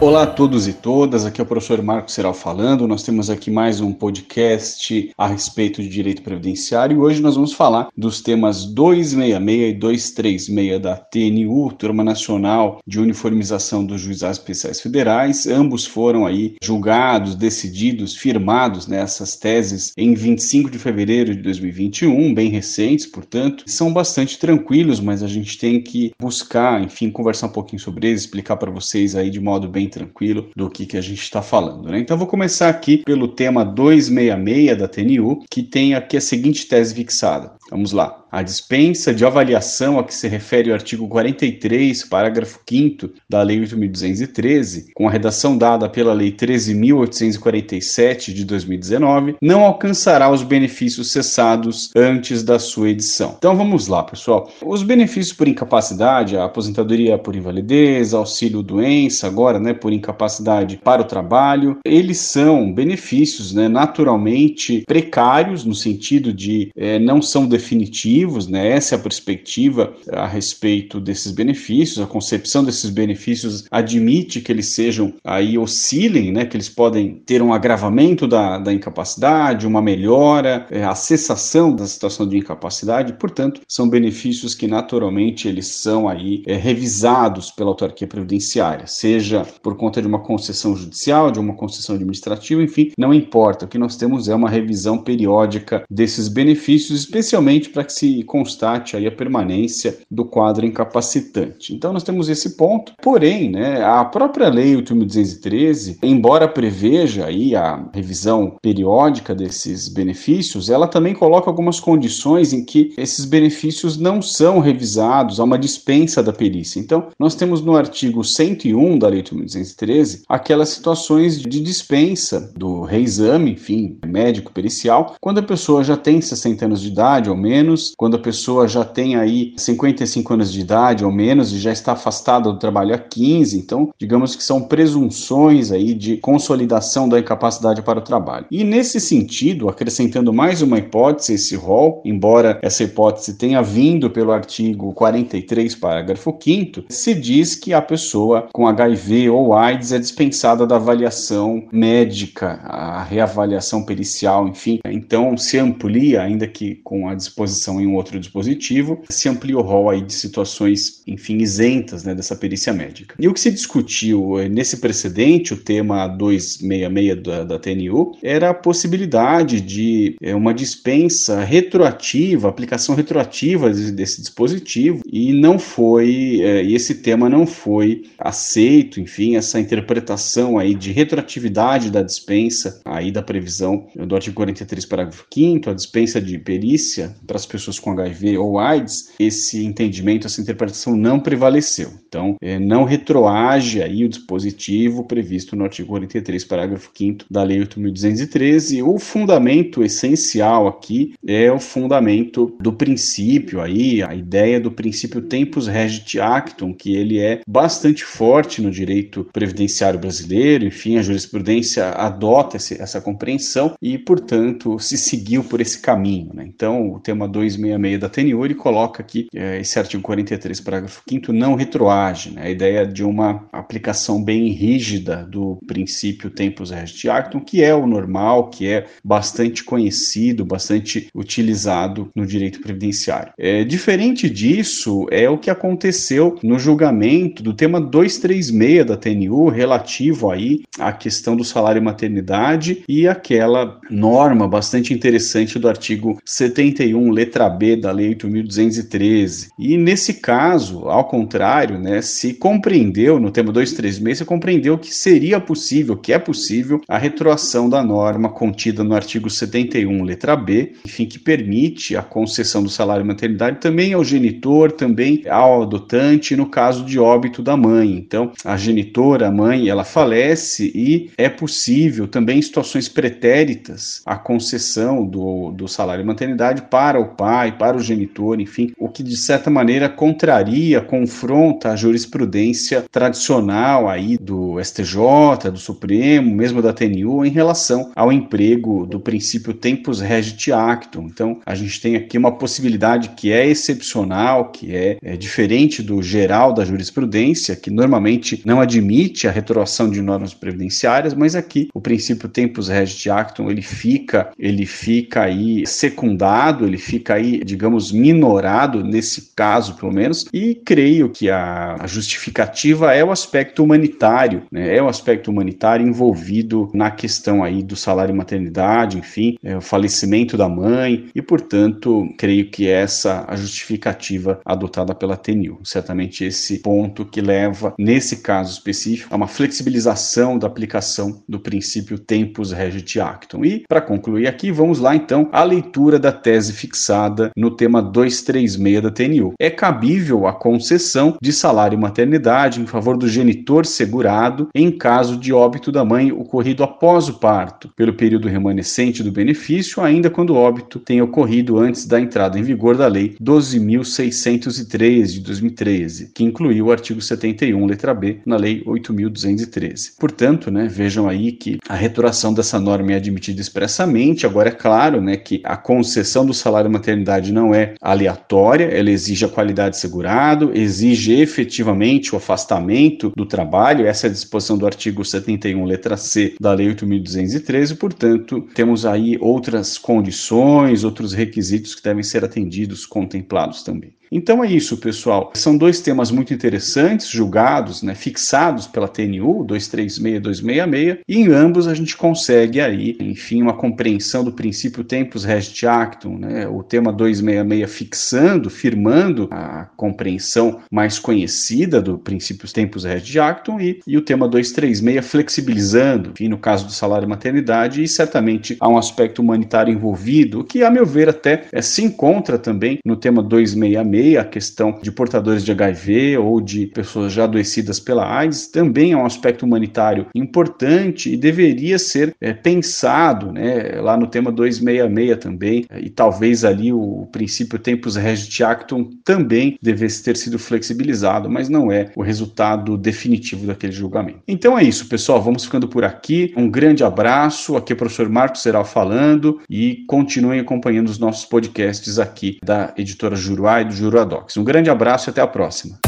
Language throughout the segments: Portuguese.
Olá a todos e todas, aqui é o professor Marcos Seral falando. Nós temos aqui mais um podcast a respeito de direito previdenciário e hoje nós vamos falar dos temas 266 e 236 da TNU, Turma Nacional de Uniformização dos Juizados Especiais Federais. Ambos foram aí julgados, decididos, firmados nessas teses em 25 de fevereiro de 2021, bem recentes, portanto, são bastante tranquilos, mas a gente tem que buscar, enfim, conversar um pouquinho sobre eles, explicar para vocês aí de modo bem tranquilo do que, que a gente está falando. Né? Então vou começar aqui pelo tema 266 da TNU, que tem aqui a seguinte tese fixada. Vamos lá. A dispensa de avaliação a que se refere o artigo 43, parágrafo 5 da Lei 8.213, com a redação dada pela Lei 13.847 de 2019, não alcançará os benefícios cessados antes da sua edição. Então vamos lá, pessoal. Os benefícios por incapacidade, a aposentadoria por invalidez, auxílio doença, agora, né, por incapacidade para o trabalho, eles são benefícios, né, naturalmente precários no sentido de é, não são definitivos, né? Essa é a perspectiva a respeito desses benefícios. A concepção desses benefícios admite que eles sejam aí oscilem, né? Que eles podem ter um agravamento da, da incapacidade, uma melhora, é, a cessação da situação de incapacidade. Portanto, são benefícios que naturalmente eles são aí é, revisados pela autarquia previdenciária, seja por conta de uma concessão judicial, de uma concessão administrativa, enfim, não importa. O que nós temos é uma revisão periódica desses benefícios, especialmente para que se constate aí a permanência do quadro incapacitante. Então nós temos esse ponto, porém, né, a própria lei 8.213, embora preveja aí a revisão periódica desses benefícios, ela também coloca algumas condições em que esses benefícios não são revisados, há uma dispensa da perícia. Então, nós temos no artigo 101 da lei 8.213 aquelas situações de dispensa do reexame, enfim, médico pericial, quando a pessoa já tem 60 anos de idade ou menos, quando a pessoa já tem aí 55 anos de idade ou menos e já está afastada do trabalho há 15, então digamos que são presunções aí de consolidação da incapacidade para o trabalho. E nesse sentido, acrescentando mais uma hipótese esse rol, embora essa hipótese tenha vindo pelo artigo 43, parágrafo 5 se diz que a pessoa com HIV ou AIDS é dispensada da avaliação médica, a reavaliação pericial, enfim. Então se amplia, ainda que com a disposição em um outro dispositivo, se amplia o rol aí de situações, enfim, isentas né, dessa perícia médica. E o que se discutiu eh, nesse precedente, o tema 266 da, da TNU, era a possibilidade de é, uma dispensa retroativa, aplicação retroativa desse, desse dispositivo, e não foi, é, e esse tema não foi aceito, enfim, essa interpretação aí de retroatividade da dispensa aí da previsão do artigo 43, parágrafo 5 a dispensa de perícia para as pessoas com HIV ou AIDS, esse entendimento, essa interpretação não prevaleceu. Então, é, não retroage aí o dispositivo previsto no artigo 43, parágrafo 5 da Lei 8.213. O fundamento essencial aqui é o fundamento do princípio aí, a ideia do princípio tempus regit actum, que ele é bastante forte no direito previdenciário brasileiro, enfim, a jurisprudência adota essa compreensão e, portanto, se seguiu por esse caminho. Né? Então, o tema 266 da TNU, ele coloca aqui é, esse artigo 43, parágrafo 5 não retroage, né? a ideia de uma aplicação bem rígida do princípio tempus regit actum, que é o normal, que é bastante conhecido, bastante utilizado no direito previdenciário. É, diferente disso é o que aconteceu no julgamento do tema 236 da TNU, relativo aí à questão do salário maternidade e aquela norma bastante interessante do artigo 71 letra B da Lei 8.213. E nesse caso, ao contrário, né, se compreendeu, no tema 236, se compreendeu que seria possível, que é possível, a retroação da norma contida no artigo 71, letra B, enfim, que permite a concessão do salário maternidade também ao genitor, também ao adotante, no caso de óbito da mãe. Então, a genitora, a mãe, ela falece e é possível também em situações pretéritas a concessão do, do salário maternidade para para o pai, para o genitor, enfim, o que de certa maneira contraria, confronta a jurisprudência tradicional aí do STJ, do Supremo, mesmo da TNU, em relação ao emprego do princípio tempus regit actum. Então, a gente tem aqui uma possibilidade que é excepcional, que é, é diferente do geral da jurisprudência, que normalmente não admite a retroação de normas previdenciárias, mas aqui o princípio tempus regit actum ele fica, ele fica aí secundado, ele fica aí, digamos, minorado nesse caso, pelo menos, e creio que a, a justificativa é o aspecto humanitário, né? é o aspecto humanitário envolvido na questão aí do salário maternidade, enfim, é o falecimento da mãe, e portanto, creio que essa a justificativa adotada pela TNU. Certamente esse ponto que leva, nesse caso específico, a uma flexibilização da aplicação do princípio tempus regit actum. E, para concluir aqui, vamos lá então à leitura da tese fixada no tema 236 da TNU. É cabível a concessão de salário e maternidade em favor do genitor segurado em caso de óbito da mãe ocorrido após o parto, pelo período remanescente do benefício, ainda quando o óbito tenha ocorrido antes da entrada em vigor da Lei 12.603 de 2013, que incluiu o artigo 71, letra B, na Lei 8.213. Portanto, né, vejam aí que a retoração dessa norma é admitida expressamente. Agora, é claro né, que a concessão do salário maternidade não é aleatória, ela exige a qualidade segurado, exige efetivamente o afastamento do trabalho, essa é a disposição do artigo 71, letra C da Lei 8.213, portanto, temos aí outras condições, outros requisitos que devem ser atendidos, contemplados também. Então é isso, pessoal. São dois temas muito interessantes, julgados, né, fixados pela TNU 236266, e em ambos a gente consegue aí, enfim, uma compreensão do princípio tempus regit actum, né, o tema 266 fixando, firmando a compreensão mais conhecida do princípio tempus regit actum e, e o tema 236 flexibilizando, enfim, no caso do salário e maternidade, e certamente há um aspecto humanitário envolvido, que a meu ver até é, se encontra também no tema 266 a questão de portadores de HIV ou de pessoas já adoecidas pela AIDS, também é um aspecto humanitário importante e deveria ser é, pensado né, lá no tema 266 também, e talvez ali o princípio tempus regit actum também devesse ter sido flexibilizado, mas não é o resultado definitivo daquele julgamento. Então é isso, pessoal, vamos ficando por aqui. Um grande abraço, aqui é o professor Marcos Seral falando e continuem acompanhando os nossos podcasts aqui da editora Juruá e do Juruá Juruadox. Um grande abraço e até a próxima.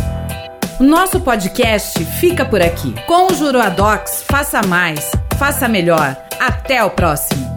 O nosso podcast fica por aqui. Com o Juruadox, faça mais, faça melhor. Até o próximo.